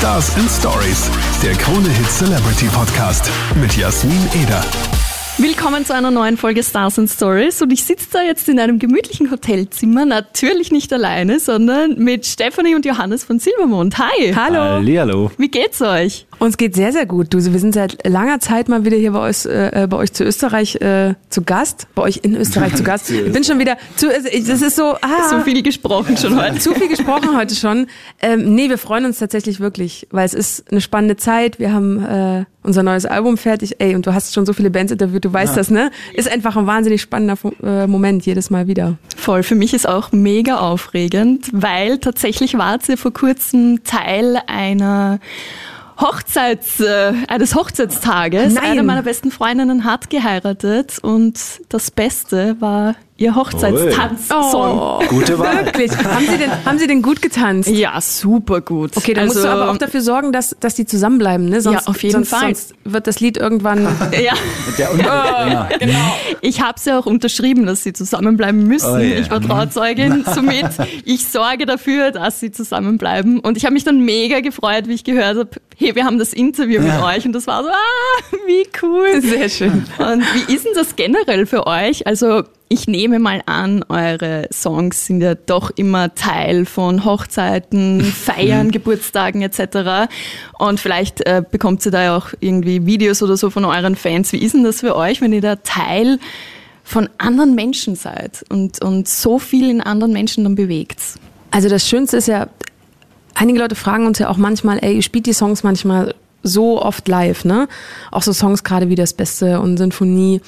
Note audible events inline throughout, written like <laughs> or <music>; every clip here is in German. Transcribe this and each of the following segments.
Stars and Stories, der Krone Hit Celebrity Podcast mit Jasmin Eder. Willkommen zu einer neuen Folge Stars and Stories und ich sitze da jetzt in einem gemütlichen Hotelzimmer, natürlich nicht alleine, sondern mit Stefanie und Johannes von Silbermond. Hi! Hallo! Hallihallo. Wie geht's euch? Uns geht sehr, sehr gut. Du, wir sind seit langer Zeit mal wieder hier bei euch, äh, bei euch zu Österreich äh, zu Gast. Bei euch in Österreich zu Gast. <laughs> Ich bin schon wieder zu, also ich- das ist so, ah, So viel gesprochen schon heute. zu viel gesprochen heute schon. Ähm, nee, wir freuen uns tatsächlich wirklich, weil es ist eine spannende Zeit. Wir haben äh, unser neues Album fertig. Ey, und du hast schon so viele Bands interviewt, du weißt das, ne? Ist einfach ein wahnsinnig spannender äh, Moment jedes Mal wieder. Voll, für mich ist auch mega aufregend, weil tatsächlich wart ihr vor kurzem Teil einer Hochzeits, äh, eines Hochzeitstages. Nein. Eine meiner besten Freundinnen hat geheiratet und das Beste war ihr Hochzeitstanzsong. Gute Wahl. Wirklich. haben, Sie denn, haben Sie denn gut getanzt? Ja, super gut. Okay, dann musst du aber auch dafür sorgen, dass, dass die zusammenbleiben, ne? Sonst, Ja, auf jeden sonst, Fall. Sonst wird das Lied irgendwann. <laughs> Ja, Der Unterbringer. ich habe ja auch unterschrieben, dass sie zusammenbleiben müssen. Oh ja. Ich war Trauzeugin, <laughs> somit ich sorge dafür, dass sie zusammenbleiben. Und ich habe mich dann mega gefreut, wie ich gehört habe, hey, wir haben das Interview mit euch. Und das war so, ah, wie cool. Sehr schön. Und wie ist denn das generell für euch? Also ich nehme mal an, eure Songs sind ja doch immer Teil von Hochzeiten, <laughs> Feiern, Geburtstagen etc. Und vielleicht äh, bekommt ihr da ja auch irgendwie Videos oder so von euren Fans. Wie ist denn das für euch, wenn ihr da Teil von anderen Menschen seid und, und so viel in anderen Menschen dann bewegt? Also das Schönste ist ja, einige Leute fragen uns ja auch manchmal, ey, ihr spielt die Songs manchmal so oft live, ne? Auch so Songs gerade wie Das Beste und Sinfonie.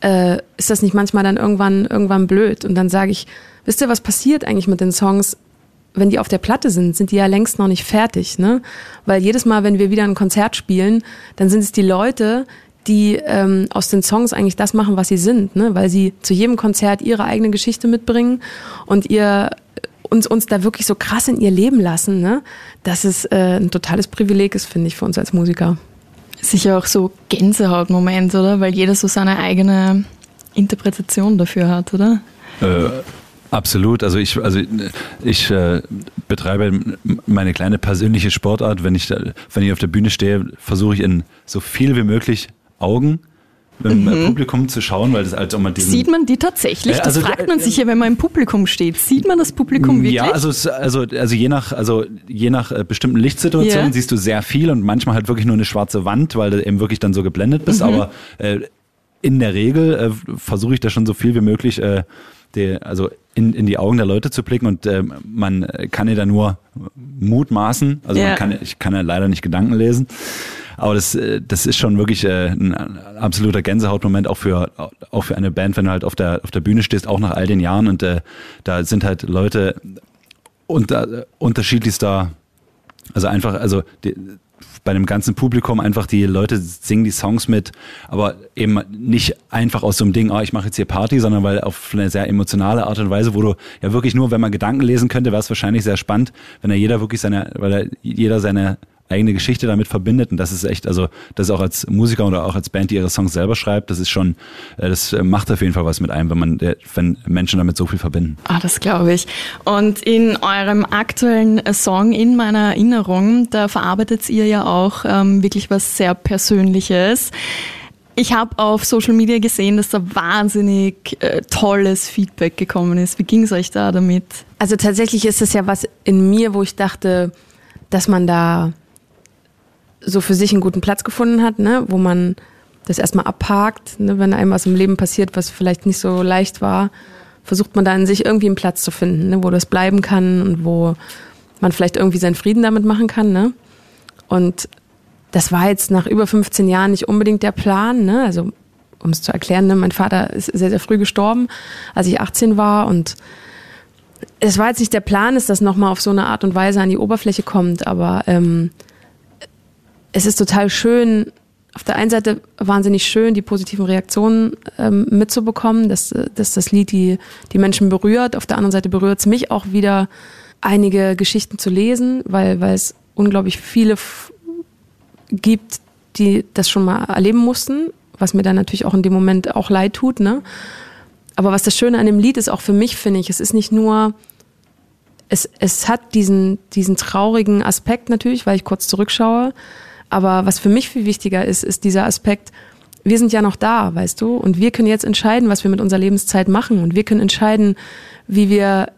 Äh, ist das nicht manchmal dann irgendwann, irgendwann blöd? Und dann sage ich, wisst ihr, was passiert eigentlich mit den Songs? Wenn die auf der Platte sind, sind die ja längst noch nicht fertig, ne? Weil jedes Mal, wenn wir wieder ein Konzert spielen, dann sind es die Leute, die ähm, aus den Songs eigentlich das machen, was sie sind, ne? weil sie zu jedem Konzert ihre eigene Geschichte mitbringen und ihr uns, uns da wirklich so krass in ihr Leben lassen, ne? dass es äh, ein totales Privileg ist, finde ich, für uns als Musiker. Sicher auch so Gänsehautmoment, oder? Weil jeder so seine eigene Interpretation dafür hat, oder? Äh, absolut. Also ich, also ich äh, betreibe meine kleine persönliche Sportart. Wenn ich, wenn ich auf der Bühne stehe, versuche ich in so viel wie möglich Augen im äh, Publikum zu schauen, weil das halt auch mal diesen Sieht man die tatsächlich? Äh, Das also, fragt äh, man sich ja, wenn man im Publikum steht. Sieht man das Publikum wirklich? Ja, also, also, also je nach, also je nach äh, bestimmten Lichtsituationen Ja. siehst du sehr viel und manchmal halt wirklich nur eine schwarze Wand, weil du eben wirklich dann so geblendet Mhm. bist. Aber äh, in der Regel äh, versuche ich da schon so viel wie möglich äh, die, also in, in die Augen der Leute zu blicken und äh, man kann ja da nur mutmaßen. Also Ja. man kann, ich kann ja leider nicht Gedanken lesen. Aber das, äh, das ist schon wirklich äh, ein absoluter Gänsehautmoment auch für auch für eine Band, wenn du halt auf der auf der Bühne stehst, auch nach all den Jahren. Und äh, da sind halt Leute unter, unterschiedlichster, also einfach, also die, bei dem ganzen Publikum einfach die Leute singen die Songs mit, aber eben nicht einfach aus so einem Ding, ah, ich mache jetzt hier Party, sondern weil auf eine sehr emotionale Art und Weise, wo du ja wirklich nur, wenn man Gedanken lesen könnte, wäre es wahrscheinlich sehr spannend, wenn da jeder wirklich seine, weil er jeder seine eigene Geschichte damit verbindet und das ist echt, also das auch als Musiker oder auch als Band, die ihre Songs selber schreibt, das ist schon, äh, das äh, macht auf jeden Fall was mit einem, wenn man, wenn Menschen damit so viel verbinden. Ah, das glaube ich. Und in eurem aktuellen äh, Song In meiner Erinnerung, da verarbeitet ihr ja auch ähm, wirklich was sehr Persönliches. Ich habe auf Social Media gesehen, dass da wahnsinnig äh, tolles Feedback gekommen ist. Wie ging es euch da damit? Also tatsächlich ist es ja was in mir, wo ich dachte, dass man da so für sich einen guten Platz gefunden hat, ne? wo man das erstmal abhakt, ne? wenn einem was im Leben passiert, was vielleicht nicht so leicht war, versucht man da in sich irgendwie einen Platz zu finden, ne? wo das bleiben kann und wo man vielleicht irgendwie seinen Frieden damit machen kann. Ne? Und das war jetzt nach über 15 Jahren nicht unbedingt der Plan. Ne? Also um es zu erklären, ne? mein Vater ist sehr, sehr früh gestorben, als ich 18 war und es war jetzt nicht der Plan, dass das nochmal auf so eine Art und Weise an die Oberfläche kommt, aber ähm, es ist total schön, auf der einen Seite wahnsinnig schön, die positiven Reaktionen ähm, mitzubekommen, dass, äh, dass das Lied die, die Menschen berührt. Auf der anderen Seite berührt es mich auch wieder, einige Geschichten zu lesen, weil, weil es unglaublich viele gibt, die das schon mal erleben mussten, was mir dann natürlich auch in dem Moment auch leid tut, ne? Aber was das Schöne an dem Lied ist, auch für mich, finde ich, es ist nicht nur, es, es hat diesen, diesen traurigen Aspekt natürlich, weil ich kurz zurückschaue. Aber was für mich viel wichtiger ist, ist dieser Aspekt, wir sind ja noch da, weißt du, und wir können jetzt entscheiden, was wir mit unserer Lebenszeit machen und wir können entscheiden, wie wir,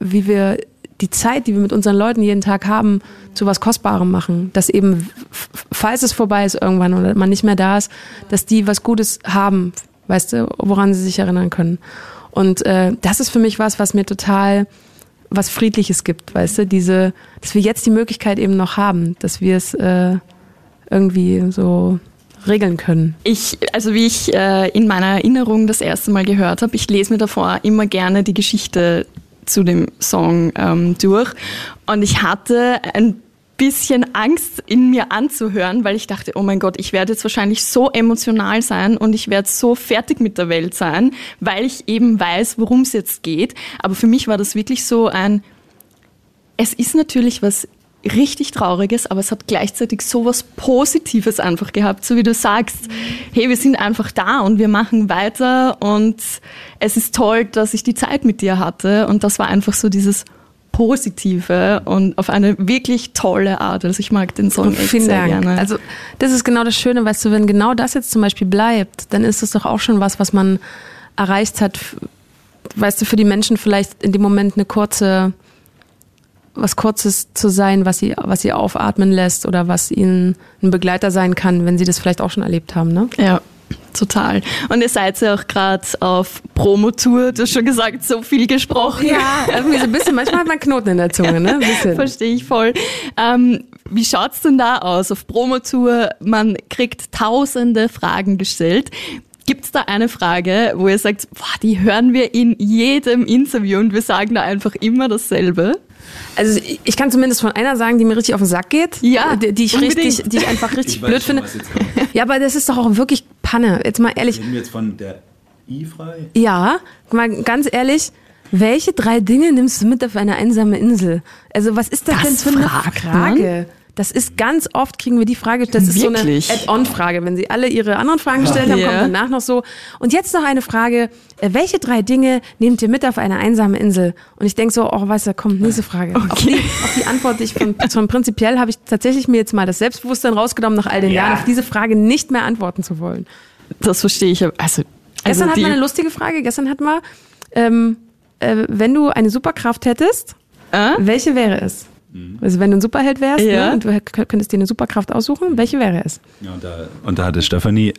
wie wir die Zeit, die wir mit unseren Leuten jeden Tag haben, zu was Kostbarem machen. Dass eben, falls es vorbei ist irgendwann oder man nicht mehr da ist, dass die was Gutes haben, weißt du, woran sie sich erinnern können. Und äh, das ist für mich was, was mir total was Friedliches gibt, weißt du, diese, dass wir jetzt die Möglichkeit eben noch haben, dass wir es äh, irgendwie so regeln können. Ich, also wie ich äh, in meiner Erinnerung das erste Mal gehört habe, ich lese mir davor immer gerne die Geschichte zu dem Song ähm, durch und ich hatte ein bisschen Angst in mir anzuhören, weil ich dachte, oh mein Gott, ich werde jetzt wahrscheinlich so emotional sein und ich werde so fertig mit der Welt sein, weil ich eben weiß, worum es jetzt geht. Aber für mich war das wirklich so ein, es ist natürlich was richtig Trauriges, aber es hat gleichzeitig so was Positives einfach gehabt, so wie du sagst, hey, wir sind einfach da und wir machen weiter und es ist toll, dass ich die Zeit mit dir hatte und das war einfach so dieses Positive und auf eine wirklich tolle Art. Also ich mag den Song echt Vielen sehr Dank. gerne. Also das ist genau das Schöne, weißt du, wenn genau das jetzt zum Beispiel bleibt, dann ist das doch auch schon was, was man erreicht hat, weißt du, für die Menschen vielleicht in dem Moment eine kurze, was Kurzes zu sein, was sie, was sie aufatmen lässt oder was ihnen ein Begleiter sein kann, wenn sie das vielleicht auch schon erlebt haben, ne? Ja, total. Und ihr seid ja auch gerade auf Promotour, du hast schon gesagt, so viel gesprochen. Ja, irgendwie so ein bisschen, manchmal hat man Knoten in der Zunge, ne? <laughs> Verstehe ich voll. Ähm, wie schaut's denn da aus auf Promotour? Man kriegt tausende Fragen gestellt. Gibt's da eine Frage, wo ihr sagt, boah, die hören wir in jedem Interview und wir sagen da einfach immer dasselbe? Also ich kann zumindest von einer sagen, die mir richtig auf den Sack geht. Ja, die, die ich unbedingt. richtig, die ich einfach <laughs> richtig blöd finde. Ja, aber das ist doch auch wirklich Panne. Jetzt mal ehrlich. Reden wir jetzt von der I-Frei? Ja, mal ganz ehrlich. Welche drei Dinge nimmst du mit auf eine einsame Insel? Also was ist das, Das denn für eine Frage? Das ist ganz oft kriegen wir die Frage, das ist Wirklich? so eine Add-on-Frage. Wenn Sie alle Ihre anderen Fragen gestellt haben, Ja. kommt danach noch so. Und jetzt noch eine Frage, äh, welche drei Dinge nehmt ihr mit auf eine einsame Insel? Und ich denke so, oh, weißt du, komm, nächste Frage. Auf, die, auf die Antwort, die ich von, <laughs> von prinzipiell habe ich tatsächlich mir jetzt mal das Selbstbewusstsein rausgenommen, nach all den Jahren auf diese Frage nicht mehr antworten zu wollen. Das verstehe ich. Also, also Gestern hatten die, wir eine lustige Frage. Gestern hatten wir, ähm, äh, wenn du eine Superkraft hättest, äh? welche wäre es? Also wenn du ein Superheld wärst Ja. ne, und du könntest dir eine Superkraft aussuchen, welche wäre es? Ja, und, da, und da hatte Stefanie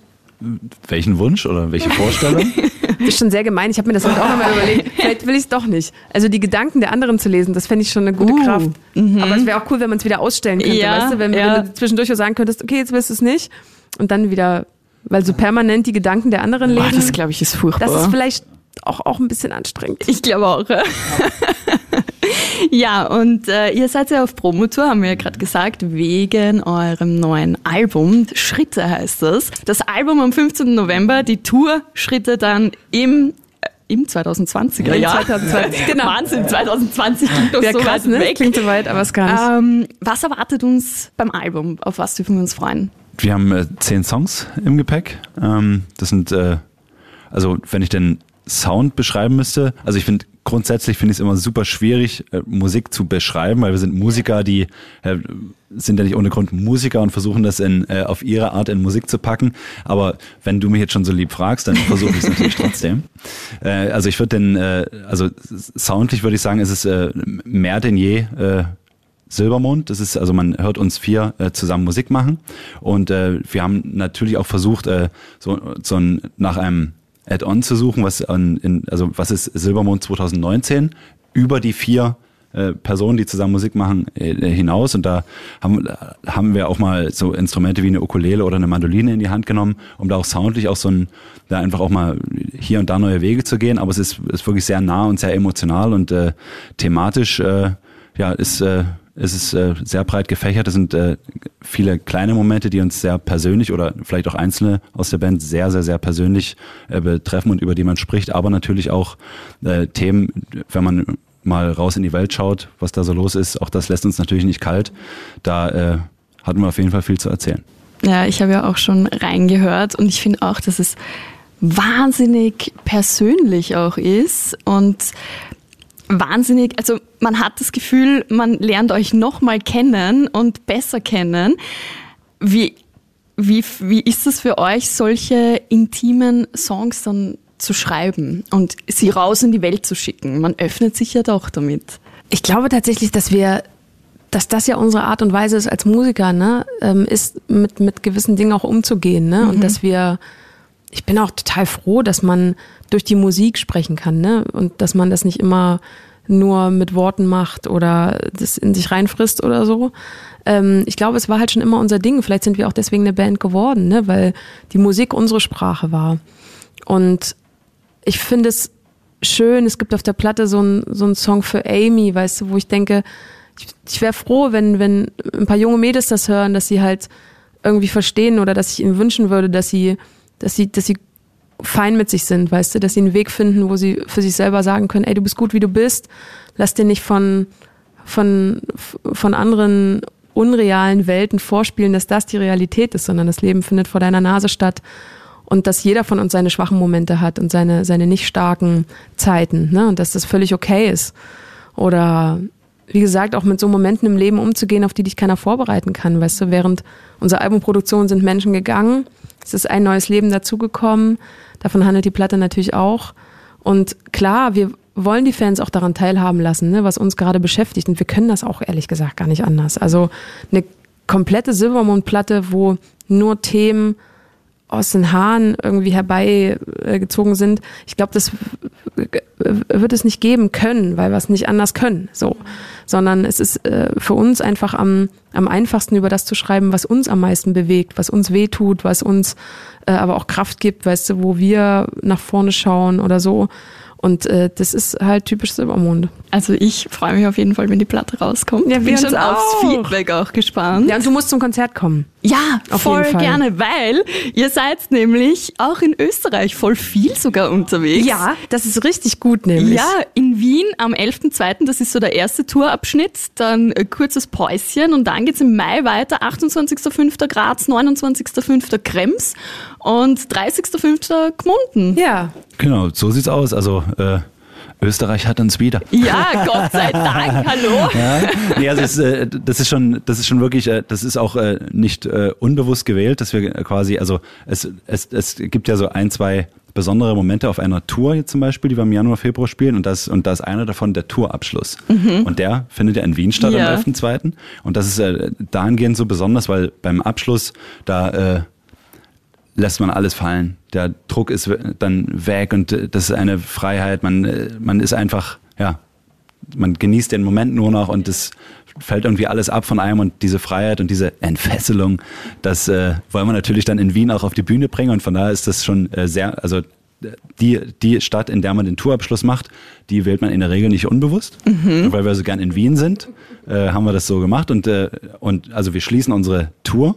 welchen Wunsch oder welche Vorstellung? Das <laughs> ist schon sehr gemein. Ich habe mir das auch nochmal überlegt. Vielleicht will ich es doch nicht. Also die Gedanken der anderen zu lesen, das fände ich schon eine gute Uh, Kraft. Aber es wäre auch cool, wenn man es wieder ausstellen könnte. Ja, weißt du? Wenn, ja. wenn du zwischendurch sagen könntest, okay, jetzt willst du es nicht. Und dann wieder, weil so permanent die Gedanken der anderen boah, lesen, das glaube ich ist furchtbar. das ist vielleicht auch, auch ein bisschen anstrengend. Ich glaube auch. Ja, <laughs> <laughs> ja und äh, ihr seid ja auf Promotour, haben wir ja gerade gesagt, wegen eurem neuen Album. Schritte heißt das. Das Album am 15. November, die Tour Schritte dann im äh, im 2020er Im Jahr. 2020, <laughs> genau. <laughs> Wahnsinn, 2020 klingt doch so krass, weit ne? weg. Klingt so weit, aber es kann nicht. Ähm, was erwartet uns beim Album? Auf was dürfen wir uns freuen? Wir haben äh, zehn Songs im Gepäck. Ähm, das sind, äh, also wenn ich den Sound beschreiben müsste, also ich finde grundsätzlich finde ich es immer super schwierig, äh, Musik zu beschreiben, weil wir sind Musiker, die äh, sind ja nicht ohne Grund Musiker und versuchen das in, äh, auf ihre Art in Musik zu packen. Aber wenn du mich jetzt schon so lieb fragst, dann versuche ich es natürlich trotzdem. <laughs> Äh, also ich würde den, äh, also soundlich würde ich sagen, ist es äh, mehr denn je äh, Silbermond. Das ist also man hört uns vier äh, zusammen Musik machen und äh, wir haben natürlich auch versucht äh, so, so ein, nach einem Add-on zu suchen, was an, in, also was ist Silbermond 2019 über die vier äh, Personen, die zusammen Musik machen, äh, hinaus. Und da haben, haben wir auch mal so Instrumente wie eine Ukulele oder eine Mandoline in die Hand genommen, um da auch soundlich auch so ein, da einfach auch mal hier und da neue Wege zu gehen, aber es ist, ist wirklich sehr nah und sehr emotional und äh, thematisch äh, ja, ist, äh, es ist äh, sehr breit gefächert. Es sind äh, viele kleine Momente, die uns sehr persönlich oder vielleicht auch einzelne aus der Band sehr, sehr, sehr persönlich äh, betreffen und über die man spricht. Aber natürlich auch äh, Themen, wenn man mal raus in die Welt schaut, was da so los ist, auch das lässt uns natürlich nicht kalt. Da äh, hatten wir auf jeden Fall viel zu erzählen. Ja, ich habe ja auch schon reingehört und ich finde auch, dass es wahnsinnig persönlich auch ist und wahnsinnig, also man hat das Gefühl, man lernt euch nochmal kennen und besser kennen. Wie, wie, wie ist es für euch, solche intimen Songs dann zu schreiben und sie raus in die Welt zu schicken? Man öffnet sich ja doch damit. Ich glaube tatsächlich, dass wir, dass das ja unsere Art und Weise ist als Musiker, ne, ähm, ist mit, mit gewissen Dingen auch umzugehen, ne, und dass wir, ich bin auch total froh, dass man durch die Musik sprechen kann, ne, und dass man das nicht immer nur mit Worten macht oder das in sich reinfrisst oder so. Ähm, ich glaube, es war halt schon immer unser Ding. Vielleicht sind wir auch deswegen eine Band geworden, ne, weil die Musik unsere Sprache war. Und ich finde es schön, es gibt auf der Platte so einen so einen Song für Amy, weißt du, wo ich denke, ich, ich wäre froh, wenn, wenn ein paar junge Mädels das hören, dass sie halt irgendwie verstehen oder dass ich ihnen wünschen würde, dass sie, dass sie, dass sie fein mit sich sind, weißt du, dass sie einen Weg finden, wo sie für sich selber sagen können, ey, du bist gut, wie du bist, lass dir nicht von, von, von anderen unrealen Welten vorspielen, dass das die Realität ist, sondern das Leben findet vor deiner Nase statt und dass jeder von uns seine schwachen Momente hat und seine, seine nicht starken Zeiten, ne? Und dass das völlig okay ist. Oder wie gesagt, auch mit so Momenten im Leben umzugehen, auf die dich keiner vorbereiten kann. Weißt du, während unserer Albumproduktion sind Menschen gegangen, es ist ein neues Leben dazugekommen, davon handelt die Platte natürlich auch. Und klar, wir wollen die Fans auch daran teilhaben lassen, ne, was uns gerade beschäftigt. Und wir können das auch ehrlich gesagt gar nicht anders. Also eine komplette Silvermond-Platte, wo nur Themen aus den Haaren irgendwie herbeigezogen sind. Ich glaube, das wird es nicht geben können, weil wir es nicht anders können. So, sondern es ist äh, für uns einfach am, am einfachsten über das zu schreiben, was uns am meisten bewegt, was uns wehtut, was uns äh, aber auch Kraft gibt, weißt du, wo wir nach vorne schauen oder so. Und äh, das ist halt typisch Silbermond. Also ich freue mich auf jeden Fall, wenn die Platte rauskommt. Ja, wir Bin schon aufs. Feedback auch gespannt. Ja, und du musst zum Konzert kommen. Ja, Auf voll jeden Fall. gerne, weil ihr seid nämlich auch in Österreich voll viel sogar unterwegs. das ist richtig gut nämlich. Ja, in Wien am 11.2., das ist so der erste Tourabschnitt, dann ein kurzes Päuschen und dann geht's im Mai weiter, 28.05. Graz, 29.05. Krems und 30.05. Gmunden. Ja. Genau, so sieht's aus. Also äh, Österreich hat uns wieder. Ja, Gott sei Dank, <laughs> hallo. Ja, nee, also es, äh, das ist schon, das ist schon wirklich, äh, das ist auch äh, nicht äh, unbewusst gewählt, dass wir quasi, also es, es, es gibt ja so ein, zwei besondere Momente auf einer Tour jetzt zum Beispiel, die wir im Januar, Februar spielen und das und da ist einer davon der Tourabschluss und der findet ja in Wien statt Ja. am 11.2. und das ist äh, dahingehend so besonders, weil beim Abschluss da äh, lässt man alles fallen. Der Druck ist dann weg und äh, das ist eine Freiheit. Man, äh, man ist einfach, ja, man genießt den Moment nur noch und es fällt irgendwie alles ab von einem und diese Freiheit und diese Entfesselung, das äh, wollen wir natürlich dann in Wien auch auf die Bühne bringen und von daher ist das schon äh, sehr, also äh, die, die Stadt, in der man den Tourabschluss macht, die wählt man in der Regel nicht unbewusst. Und weil wir so gern in Wien sind, äh, haben wir das so gemacht und, äh, und also wir schließen unsere Tour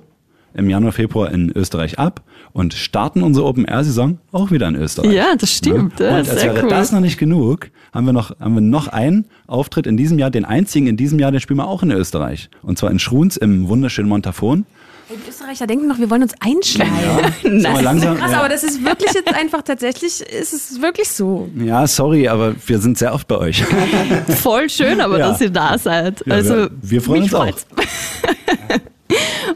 im Januar, Februar in Österreich ab und starten unsere Open-Air-Saison auch wieder in Österreich. Ja, das stimmt. Ja, und als sehr wäre cool. das noch nicht genug, haben wir noch, haben wir noch einen Auftritt in diesem Jahr, den einzigen in diesem Jahr, den spielen wir auch in Österreich. Und zwar in Schruns im wunderschönen Montafon. Die Österreicher denken noch, wir wollen uns einschleimen. <laughs> Sollen wir langsam, Krass, ja. aber das ist wirklich jetzt einfach tatsächlich, ist es wirklich so. ja, sorry, aber wir sind sehr oft bei euch. Voll schön, aber Ja. dass ihr da seid. Ja, also wir- wir freuen uns auch.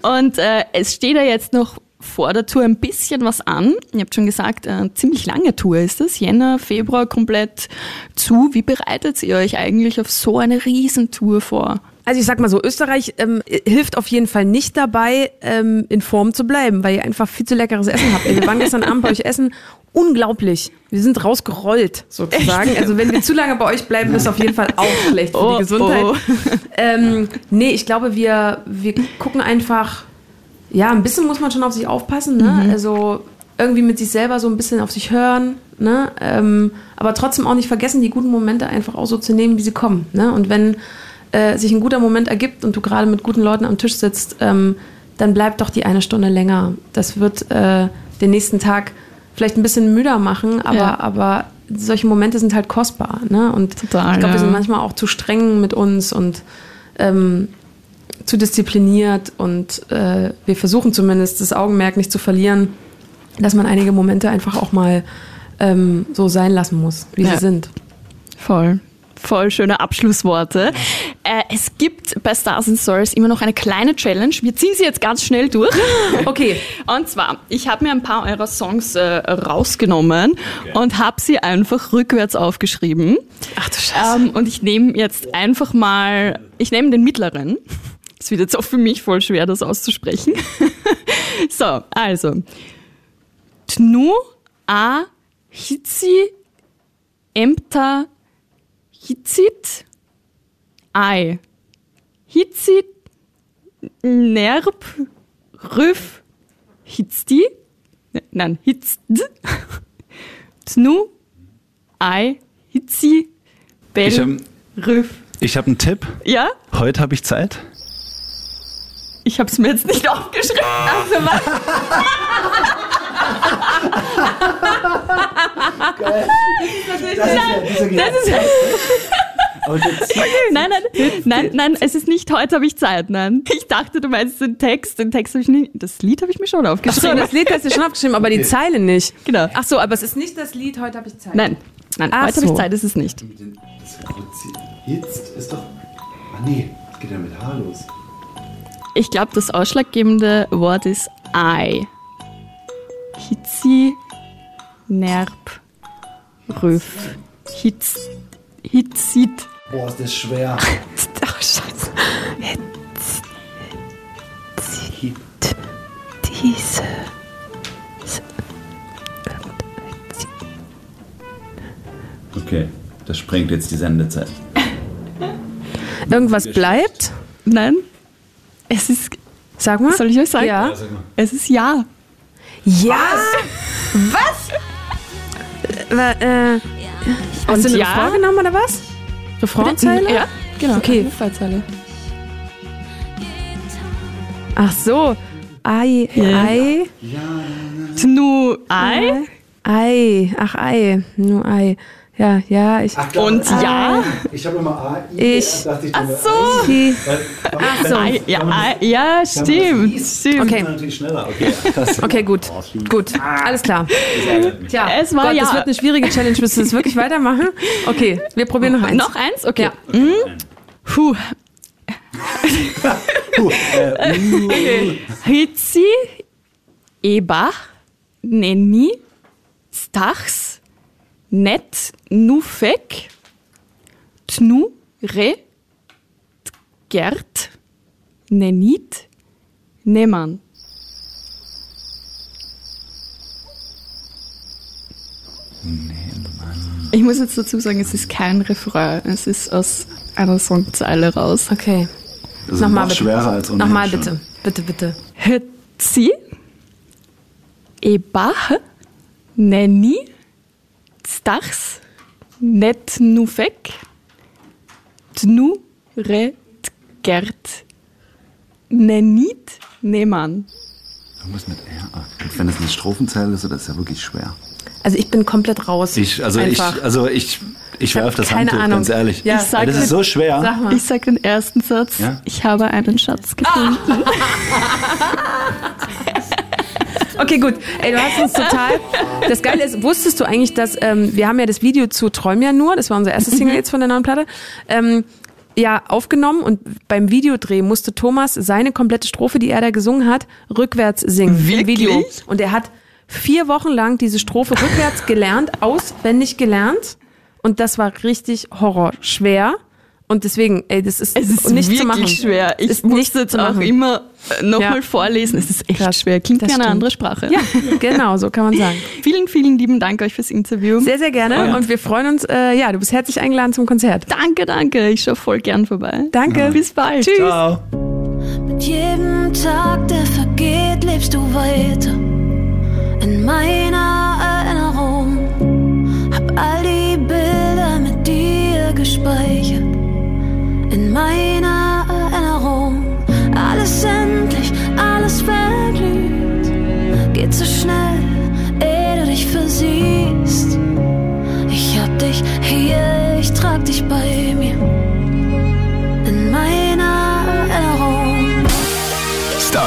Und äh, es steht ja jetzt noch vor der Tour ein bisschen was an. Ihr habt schon gesagt, eine ziemlich lange Tour ist es. Jänner, Februar komplett zu. Wie bereitet ihr euch eigentlich auf so eine Riesentour vor? Also ich sag mal so, Österreich ähm, hilft auf jeden Fall nicht dabei, ähm, in Form zu bleiben, weil ihr einfach viel zu leckeres Essen habt. Wir waren gestern Abend bei euch essen. Unglaublich. Wir sind rausgerollt, <laughs> sozusagen. Also wenn wir zu lange bei euch bleiben, ist auf jeden Fall auch <laughs> schlecht für Oh, die Gesundheit. oh. Ähm, nee, ich glaube, wir, wir gucken einfach, ja, ein bisschen muss man schon auf sich aufpassen, ne? Also irgendwie mit sich selber so ein bisschen auf sich hören, ne? Ähm, aber trotzdem auch nicht vergessen, die guten Momente einfach auch so zu nehmen, wie sie kommen, ne? Und wenn äh, sich ein guter Moment ergibt und du gerade mit guten Leuten am Tisch sitzt, ähm, dann bleib doch die eine Stunde länger. Das wird äh, den nächsten Tag vielleicht ein bisschen müder machen, aber, Ja. aber solche Momente sind halt kostbar, ne? Und Total, ich glaube, wir ja. sind manchmal auch zu streng mit uns und ähm, zu diszipliniert und äh, wir versuchen zumindest das Augenmerk nicht zu verlieren, dass man einige Momente einfach auch mal ähm, so sein lassen muss, wie Ja. sie sind. Voll. Voll schöne Abschlussworte. Äh, es gibt bei Stars and Stories immer noch eine kleine Challenge. Wir ziehen sie jetzt ganz schnell durch. <laughs> Okay. Und zwar, ich habe mir ein paar eurer Songs äh, rausgenommen und habe sie einfach rückwärts aufgeschrieben. Ach du Scheiße. Ähm, und ich nehme jetzt einfach mal, ich nehme den mittleren. Es wird jetzt auch für mich voll schwer, das auszusprechen. <laughs> so, also. Tnu a hitzi emta hitzit ei. Hitzit nerb rüf hitzti. Ne- Nein, hitzt. Tnu <laughs> ei hitzi bell Ich hab- rüf. Ich habe einen Tipp. Ja? Heute habe ich Zeit. Ich habe es mir jetzt nicht aufgeschrieben. Also, was? <laughs> Das ist, <laughs> nein, nein, nein, nein, es ist nicht heute habe ich Zeit, nein. Ich dachte, du meinst den Text, den Text habe ich nicht, das Lied habe ich mir schon Ach so, aufgeschrieben. das Lied hast du schon aufgeschrieben, aber die Zeile nicht. Genau. Ach so, aber es ist nicht das Lied, heute habe ich Zeit. Nein, nein, Ach heute habe ich so. Zeit, ist es nicht. Jetzt ist doch. Ah nee, geht ja mit H los. Ich glaube, das ausschlaggebende Wort ist Ei. Hitzi, Nerb, Rüff, Hitz, Hitzit. Boah, ist das schwer. <laughs> Ach, scheiße. Diese. Okay, das sprengt jetzt die Sendezeit. Irgendwas bleibt? Nein, es ist, Sag mal. soll ich euch sagen? Ja. Es ist Ja. Ja. Was? Äh, äh, hast du eine ja? Refrain genommen oder was? Refrainzeile? Ja, genau. Okay. Refrainzeile. Ach so. Ei, Ja. Ei, Tnu Ei Ei. Ach, Ei. Nur Ei. Ja, ja, ich. Ach, klar, und Ja. Ich habe immer A, I, Ich- dachte ich Ach so. Die, Ach so. Ja, ja, stimmt, stimmt. Okay. Natürlich schneller, okay. <laughs> Okay, gut. Gut. Alles klar. <laughs> Tja, Es war Gott, ja. das wird eine schwierige Challenge. Willst du das wirklich weitermachen? Okay, wir probieren noch eins. Noch eins? Okay. Ja. Puh. Hitzi, <laughs> Ebach, Nenni, Stachs, Net, Nufek, Tnu, Re, Gert, Nenit, Neman. Ich muss jetzt dazu sagen, es ist kein Refrain, es ist aus einer Songzeile raus. Okay. Das ist Nochmal noch bitte. schwerer als ohnehin Nochmal schon. bitte. Bitte, bitte. Hetzi, Ebach, Nenni, Stachs, Net Nufek, Tnu, Ret, Gert, Nenit, Neman. Irgendwas mit R. Ah, und wenn das eine Strophenzeile ist, das ist ja wirklich schwer. Also ich bin komplett raus. Ich, also Einfach. ich, also ich, ich werfe das keine Handtuch, Ahnung. ganz ehrlich. Ja. Ich sag Weil das ist so schwer. Sag mal. Ich sag den ersten Satz. Ja? Ich habe einen Schatz gefunden. <laughs> Okay, gut. Ey, du hast uns total. Das Geile ist, wusstest du eigentlich, dass ähm, wir haben ja das Video zu Träum ja nur, das war unser erstes Single jetzt von der neuen Platte, ähm, ja aufgenommen und beim Videodreh musste Thomas seine komplette Strophe, die er da gesungen hat, rückwärts singen im Wirklich? Video. Und er hat vier Wochen lang diese Strophe rückwärts gelernt, auswendig gelernt. Und das war richtig horrorschwer. Und deswegen, ey, das ist, Es ist nicht wirklich zu machen. schwer. Ich Ist muss nicht jetzt auch immer nochmal Ja. vorlesen. Es ist echt Krass. schwer. Klingt Das wie eine stimmt. andere Sprache. Ja, genau, so kann man sagen. <laughs> Vielen, vielen lieben Dank euch fürs Interview. Sehr, sehr gerne. Und wir freuen uns, äh, ja, du bist herzlich eingeladen zum Konzert. danke, danke. Ich schaue voll gern vorbei. Danke. Bis bald. Tschüss. Ciao. Mit jedem Tag, der vergeht, lebst du weiter in meiner